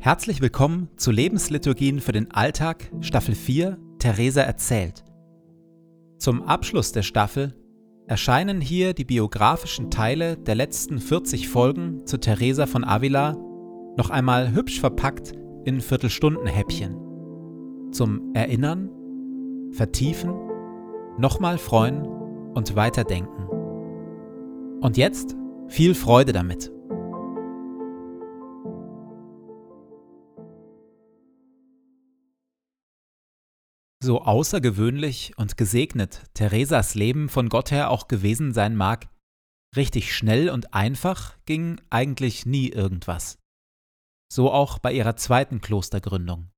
Herzlich willkommen zu Lebensliturgien für den Alltag, Staffel 4, Theresa erzählt. Zum Abschluss der Staffel erscheinen hier die biografischen Teile der letzten 40 Folgen zu Theresa von Avila noch einmal hübsch verpackt in Viertelstundenhäppchen. Zum Erinnern, Vertiefen, nochmal freuen und weiterdenken. Und jetzt viel Freude damit. So außergewöhnlich und gesegnet Theresas Leben von Gott her auch gewesen sein mag, richtig schnell und einfach ging eigentlich nie irgendwas. So auch bei ihrer zweiten Klostergründung.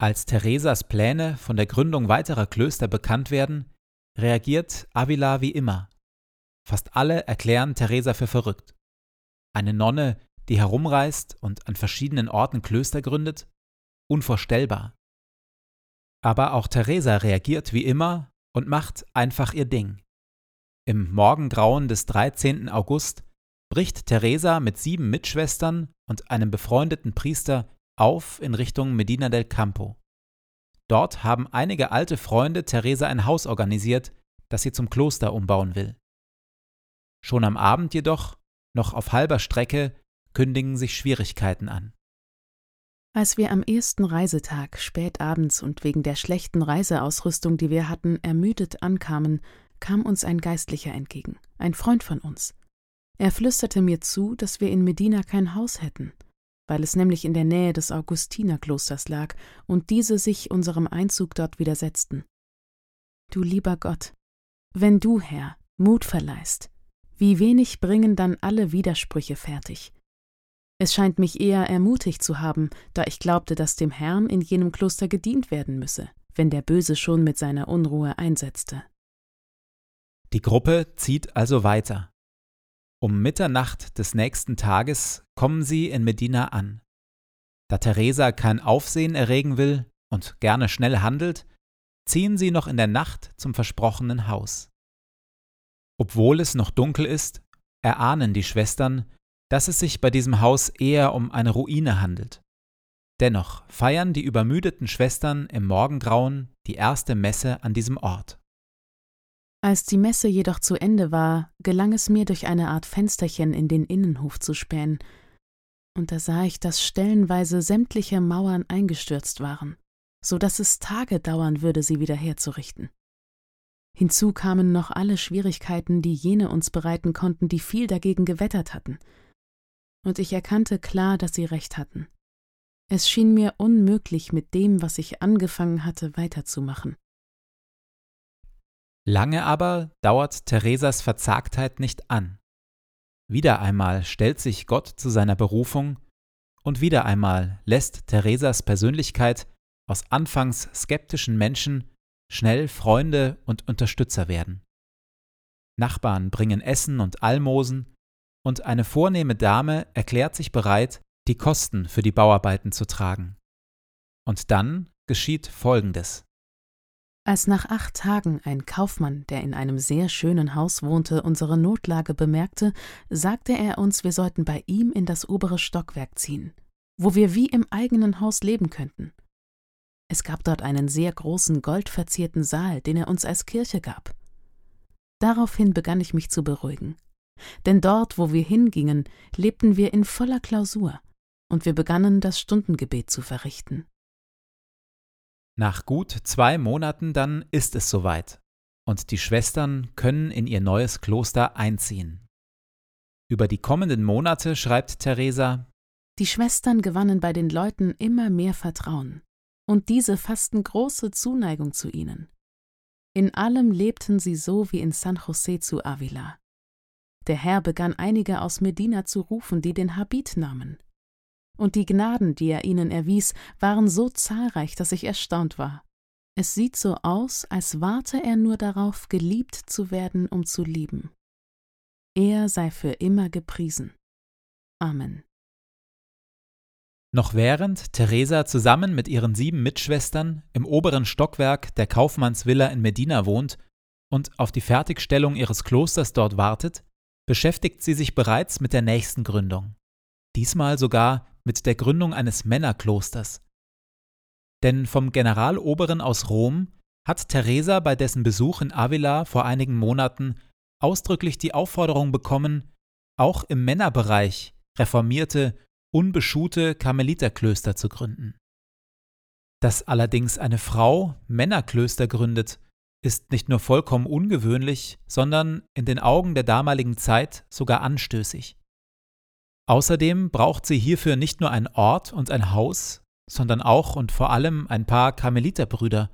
Als Theresas Pläne von der Gründung weiterer Klöster bekannt werden, reagiert Avila wie immer. Fast alle erklären Theresa für verrückt. Eine Nonne, die herumreist und an verschiedenen Orten Klöster gründet? Unvorstellbar. Aber auch Theresa reagiert wie immer und macht einfach ihr Ding. Im Morgengrauen des 13. August bricht Theresa mit sieben Mitschwestern und einem befreundeten Priester auf in Richtung Medina del Campo. Dort haben einige alte Freunde Theresa ein Haus organisiert, das sie zum Kloster umbauen will. Schon am Abend jedoch, noch auf halber Strecke, kündigen sich Schwierigkeiten an. Als wir am ersten Reisetag spät abends und wegen der schlechten Reiseausrüstung, die wir hatten, ermüdet ankamen, kam uns ein Geistlicher entgegen, ein Freund von uns. Er flüsterte mir zu, dass wir in Medina kein Haus hätten, weil es nämlich in der Nähe des Augustinerklosters lag und diese sich unserem Einzug dort widersetzten. Du lieber Gott, wenn du, Herr, Mut verleihst, wie wenig bringen dann alle Widersprüche fertig. Es scheint mich eher ermutigt zu haben, da ich glaubte, dass dem Herrn in jenem Kloster gedient werden müsse, wenn der Böse schon mit seiner Unruhe einsetzte. Die Gruppe zieht also weiter. Um Mitternacht des nächsten Tages kommen sie in Medina an. Da Theresa kein Aufsehen erregen will und gerne schnell handelt, ziehen sie noch in der Nacht zum versprochenen Haus. Obwohl es noch dunkel ist, erahnen die Schwestern, dass es sich bei diesem Haus eher um eine Ruine handelt. Dennoch feiern die übermüdeten Schwestern im Morgengrauen die erste Messe an diesem Ort. Als die Messe jedoch zu Ende war, gelang es mir durch eine Art Fensterchen in den Innenhof zu spähen, und da sah ich, dass stellenweise sämtliche Mauern eingestürzt waren, so dass es Tage dauern würde, sie wieder herzurichten. Hinzu kamen noch alle Schwierigkeiten, die jene uns bereiten konnten, die viel dagegen gewettert hatten – und ich erkannte klar, dass sie recht hatten. Es schien mir unmöglich, mit dem, was ich angefangen hatte, weiterzumachen. Lange aber dauert Theresas Verzagtheit nicht an. Wieder einmal stellt sich Gott zu seiner Berufung und wieder einmal lässt Theresas Persönlichkeit aus anfangs skeptischen Menschen schnell Freunde und Unterstützer werden. Nachbarn bringen Essen und Almosen, und eine vornehme Dame erklärt sich bereit, die Kosten für die Bauarbeiten zu tragen. Und dann geschieht Folgendes. Als nach acht Tagen ein Kaufmann, der in einem sehr schönen Haus wohnte, unsere Notlage bemerkte, sagte er uns, wir sollten bei ihm in das obere Stockwerk ziehen, wo wir wie im eigenen Haus leben könnten. Es gab dort einen sehr großen goldverzierten Saal, den er uns als Kirche gab. Daraufhin begann ich mich zu beruhigen. Denn dort, wo wir hingingen, lebten wir in voller Klausur, und wir begannen das Stundengebet zu verrichten. Nach gut zwei Monaten dann ist es soweit, und die Schwestern können in ihr neues Kloster einziehen. Über die kommenden Monate schreibt Theresa Die Schwestern gewannen bei den Leuten immer mehr Vertrauen, und diese fassten große Zuneigung zu ihnen. In allem lebten sie so wie in San José zu Avila. Der Herr begann einige aus Medina zu rufen, die den Habit nahmen. Und die Gnaden, die er ihnen erwies, waren so zahlreich, dass ich erstaunt war. Es sieht so aus, als warte er nur darauf, geliebt zu werden, um zu lieben. Er sei für immer gepriesen. Amen. Noch während Theresa zusammen mit ihren sieben Mitschwestern im oberen Stockwerk der Kaufmannsvilla in Medina wohnt und auf die Fertigstellung ihres Klosters dort wartet, beschäftigt sie sich bereits mit der nächsten Gründung. Diesmal sogar mit der Gründung eines Männerklosters. Denn vom Generaloberen aus Rom hat Teresa bei dessen Besuch in Avila vor einigen Monaten ausdrücklich die Aufforderung bekommen, auch im Männerbereich reformierte, unbeschuhte Karmeliterklöster zu gründen. Dass allerdings eine Frau Männerklöster gründet, ist nicht nur vollkommen ungewöhnlich, sondern in den Augen der damaligen Zeit sogar anstößig. Außerdem braucht sie hierfür nicht nur einen Ort und ein Haus, sondern auch und vor allem ein paar Karmeliterbrüder,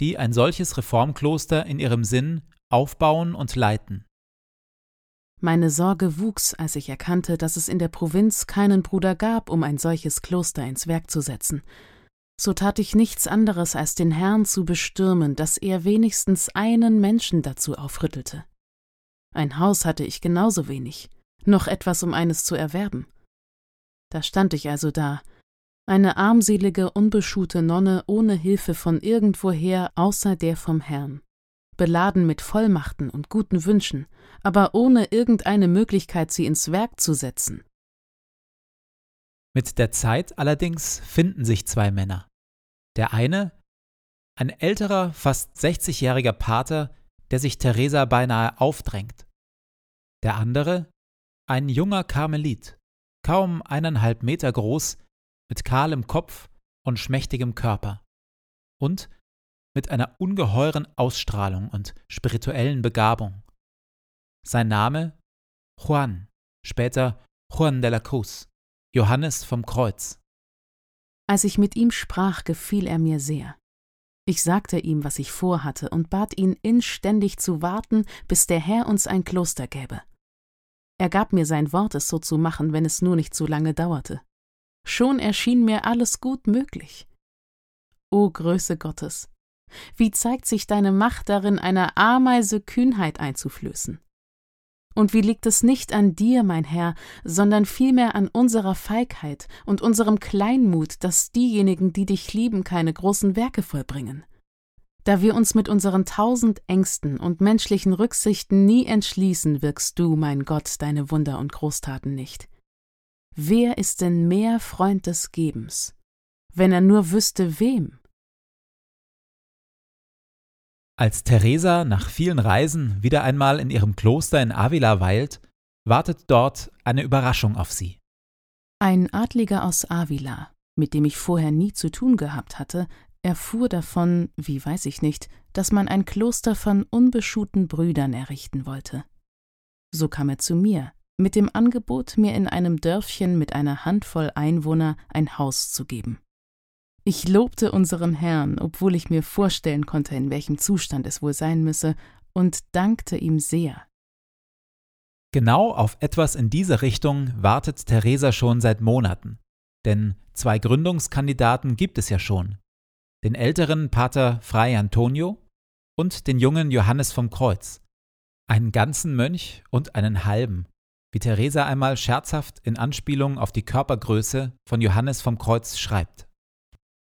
die ein solches Reformkloster in ihrem Sinn aufbauen und leiten. Meine Sorge wuchs, als ich erkannte, dass es in der Provinz keinen Bruder gab, um ein solches Kloster ins Werk zu setzen. So tat ich nichts anderes, als den Herrn zu bestürmen, dass er wenigstens einen Menschen dazu aufrüttelte. Ein Haus hatte ich genauso wenig, noch etwas, um eines zu erwerben. Da stand ich also da, eine armselige, unbeschuhte Nonne ohne Hilfe von irgendwoher außer der vom Herrn, beladen mit Vollmachten und guten Wünschen, aber ohne irgendeine Möglichkeit, sie ins Werk zu setzen. Mit der Zeit allerdings finden sich zwei Männer. Der eine, ein älterer, fast 60-jähriger Pater, der sich Theresa beinahe aufdrängt. Der andere, ein junger Karmelit, kaum eineinhalb Meter groß, mit kahlem Kopf und schmächtigem Körper und mit einer ungeheuren Ausstrahlung und spirituellen Begabung. Sein Name Juan, später Juan de la Cruz, Johannes vom Kreuz. Als ich mit ihm sprach, gefiel er mir sehr. Ich sagte ihm, was ich vorhatte, und bat ihn inständig zu warten, bis der Herr uns ein Kloster gäbe. Er gab mir sein Wort, es so zu machen, wenn es nur nicht so lange dauerte. Schon erschien mir alles gut möglich. O Größe Gottes, wie zeigt sich deine Macht darin, einer Ameise Kühnheit einzuflößen? Und wie liegt es nicht an dir, mein Herr, sondern vielmehr an unserer Feigheit und unserem Kleinmut, dass diejenigen, die dich lieben, keine großen Werke vollbringen? Da wir uns mit unseren tausend Ängsten und menschlichen Rücksichten nie entschließen, wirkst du, mein Gott, deine Wunder und Großtaten nicht. Wer ist denn mehr Freund des Gebens, wenn er nur wüsste, wem? Als Teresa nach vielen Reisen wieder einmal in ihrem Kloster in Avila weilt, wartet dort eine Überraschung auf sie. Ein Adliger aus Avila, mit dem ich vorher nie zu tun gehabt hatte, erfuhr davon, wie weiß ich nicht, dass man ein Kloster von unbeschuhten Brüdern errichten wollte. So kam er zu mir, mit dem Angebot, mir in einem Dörfchen mit einer Handvoll Einwohner ein Haus zu geben. Ich lobte unseren Herrn, obwohl ich mir vorstellen konnte, in welchem Zustand es wohl sein müsse, und dankte ihm sehr. Genau auf etwas in diese Richtung wartet Theresa schon seit Monaten. Denn zwei Gründungskandidaten gibt es ja schon. Den älteren Pater Fray Antonio und den jungen Johannes vom Kreuz. Einen ganzen Mönch und einen halben, wie Theresa einmal scherzhaft in Anspielung auf die Körpergröße von Johannes vom Kreuz schreibt.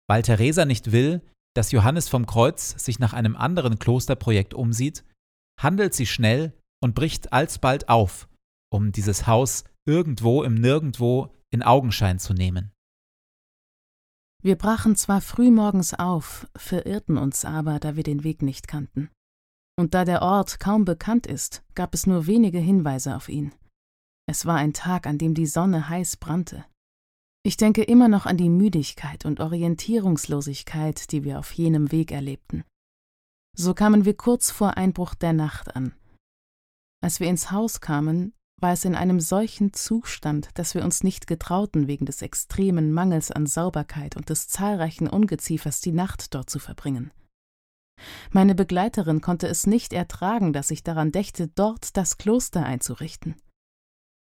Weil Theresa nicht will, dass Johannes vom Kreuz sich nach einem anderen Klosterprojekt umsieht, handelt sie schnell und bricht alsbald auf, um dieses Haus irgendwo im Nirgendwo in Augenschein zu nehmen. Wir brachen zwar frühmorgens auf, verirrten uns aber, da wir den Weg nicht kannten. Und da der Ort kaum bekannt ist, gab es nur wenige Hinweise auf ihn. Es war ein Tag, an dem die Sonne heiß brannte. Ich denke immer noch an die Müdigkeit und Orientierungslosigkeit, die wir auf jenem Weg erlebten. So kamen wir kurz vor Einbruch der Nacht an. Als wir ins Haus kamen, war es in einem solchen Zustand, dass wir uns nicht getrauten, wegen des extremen Mangels an Sauberkeit und des zahlreichen Ungeziefers die Nacht dort zu verbringen. Meine Begleiterin konnte es nicht ertragen, dass ich daran dächte, dort das Kloster einzurichten.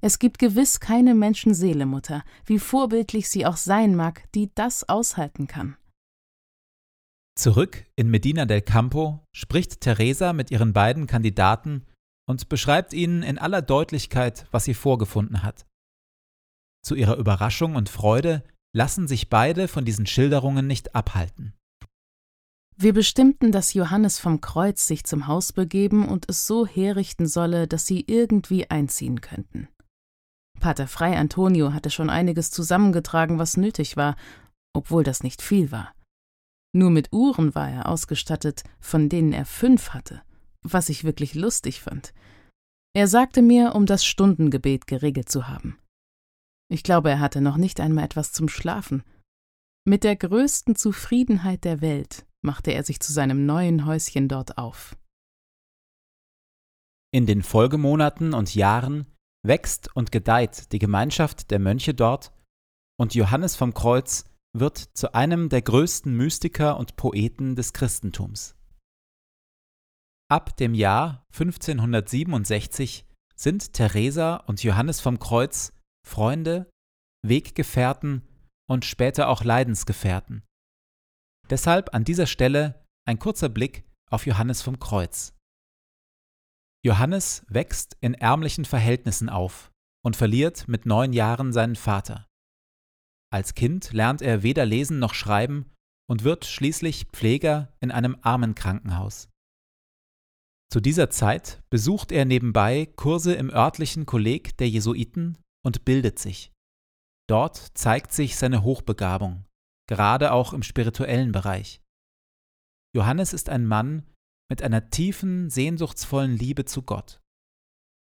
Es gibt gewiss keine Menschenseele, Mutter, wie vorbildlich sie auch sein mag, die das aushalten kann. Zurück in Medina del Campo spricht Teresa mit ihren beiden Kandidaten und beschreibt ihnen in aller Deutlichkeit, was sie vorgefunden hat. Zu ihrer Überraschung und Freude lassen sich beide von diesen Schilderungen nicht abhalten. Wir bestimmten, dass Johannes vom Kreuz sich zum Haus begeben und es so herrichten solle, dass sie irgendwie einziehen könnten. Pater Frei Antonio hatte schon einiges zusammengetragen, was nötig war, obwohl das nicht viel war. Nur mit Uhren war er ausgestattet, von denen er fünf hatte, was ich wirklich lustig fand. Er sagte mir, um das Stundengebet geregelt zu haben. Ich glaube, er hatte noch nicht einmal etwas zum Schlafen. Mit der größten Zufriedenheit der Welt machte er sich zu seinem neuen Häuschen dort auf. In den Folgemonaten und Jahren wächst und gedeiht die Gemeinschaft der Mönche dort, und Johannes vom Kreuz wird zu einem der größten Mystiker und Poeten des Christentums. Ab dem Jahr 1567 sind Theresa und Johannes vom Kreuz Freunde, Weggefährten und später auch Leidensgefährten. Deshalb an dieser Stelle ein kurzer Blick auf Johannes vom Kreuz. Johannes wächst in ärmlichen Verhältnissen auf und verliert mit neun Jahren seinen Vater. Als Kind lernt er weder lesen noch schreiben und wird schließlich Pfleger in einem Armenkrankenhaus. Zu dieser Zeit besucht er nebenbei Kurse im örtlichen Kolleg der Jesuiten und bildet sich. Dort zeigt sich seine Hochbegabung, gerade auch im spirituellen Bereich. Johannes ist ein Mann, mit einer tiefen, sehnsuchtsvollen Liebe zu Gott.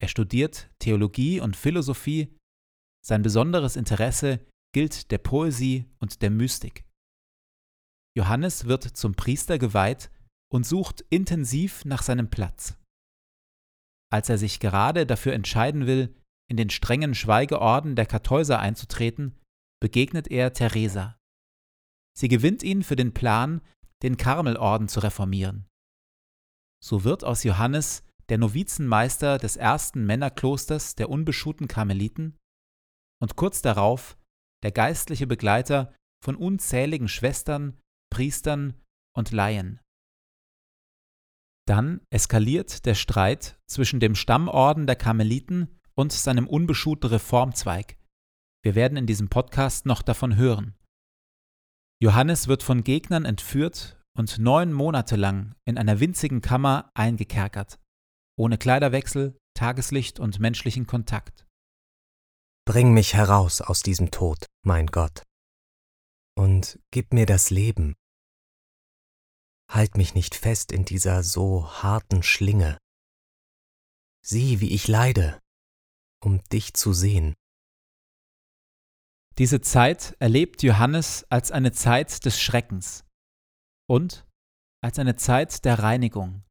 Er studiert Theologie und Philosophie, sein besonderes Interesse gilt der Poesie und der Mystik. Johannes wird zum Priester geweiht und sucht intensiv nach seinem Platz. Als er sich gerade dafür entscheiden will, in den strengen Schweigeorden der Kartäuser einzutreten, begegnet er Theresa. Sie gewinnt ihn für den Plan, den Karmelorden zu reformieren. So wird aus Johannes der Novizenmeister des ersten Männerklosters der unbeschuhten Karmeliten und kurz darauf der geistliche Begleiter von unzähligen Schwestern, Priestern und Laien. Dann eskaliert der Streit zwischen dem Stammorden der Karmeliten und seinem unbeschuhten Reformzweig. Wir werden in diesem Podcast noch davon hören. Johannes wird von Gegnern entführt und neun Monate lang in einer winzigen Kammer eingekerkert, ohne Kleiderwechsel, Tageslicht und menschlichen Kontakt. Bring mich heraus aus diesem Tod, mein Gott, und gib mir das Leben. Halt mich nicht fest in dieser so harten Schlinge. Sieh, wie ich leide, um dich zu sehen. Diese Zeit erlebt Johannes als eine Zeit des Schreckens, und als eine Zeit der Reinigung.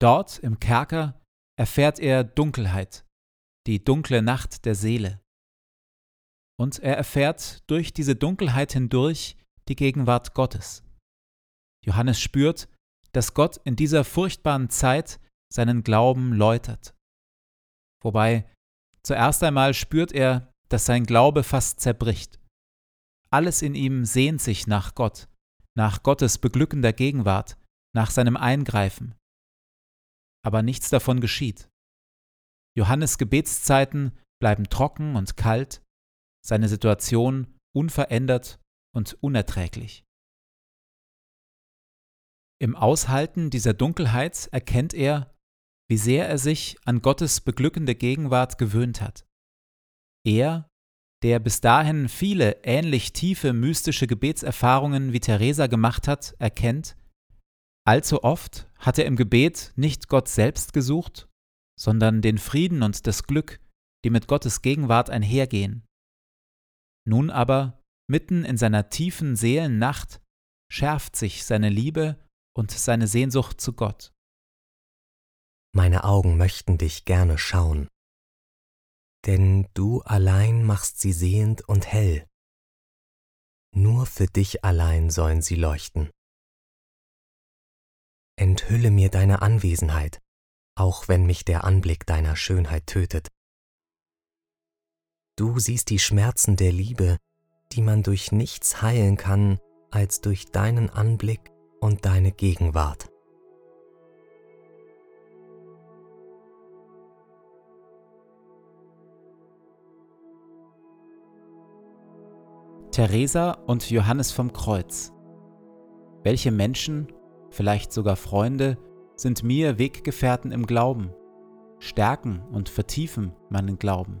Dort im Kerker erfährt er Dunkelheit, die dunkle Nacht der Seele. Und er erfährt durch diese Dunkelheit hindurch die Gegenwart Gottes. Johannes spürt, dass Gott in dieser furchtbaren Zeit seinen Glauben läutert. Wobei zuerst einmal spürt er, dass sein Glaube fast zerbricht. Alles in ihm sehnt sich nach Gott, nach Gottes beglückender Gegenwart, nach seinem Eingreifen. Aber nichts davon geschieht. Johannes Gebetszeiten bleiben trocken und kalt, seine Situation unverändert und unerträglich. Im Aushalten dieser Dunkelheit erkennt er, wie sehr er sich an Gottes beglückende Gegenwart gewöhnt hat. Er der bis dahin viele ähnlich tiefe mystische Gebetserfahrungen wie Teresa gemacht hat, erkennt, allzu oft hat er im Gebet nicht Gott selbst gesucht, sondern den Frieden und das Glück, die mit Gottes Gegenwart einhergehen. Nun aber, mitten in seiner tiefen Seelennacht, schärft sich seine Liebe und seine Sehnsucht zu Gott. Meine Augen möchten dich gerne schauen, denn du allein machst sie sehend und hell. Nur für dich allein sollen sie leuchten. Enthülle mir deine Anwesenheit, auch wenn mich der Anblick deiner Schönheit tötet. Du siehst die Schmerzen der Liebe, die man durch nichts heilen kann als durch deinen Anblick und deine Gegenwart. Theresa und Johannes vom Kreuz. Welche Menschen, vielleicht sogar Freunde, sind mir Weggefährten im Glauben, stärken und vertiefen meinen Glauben.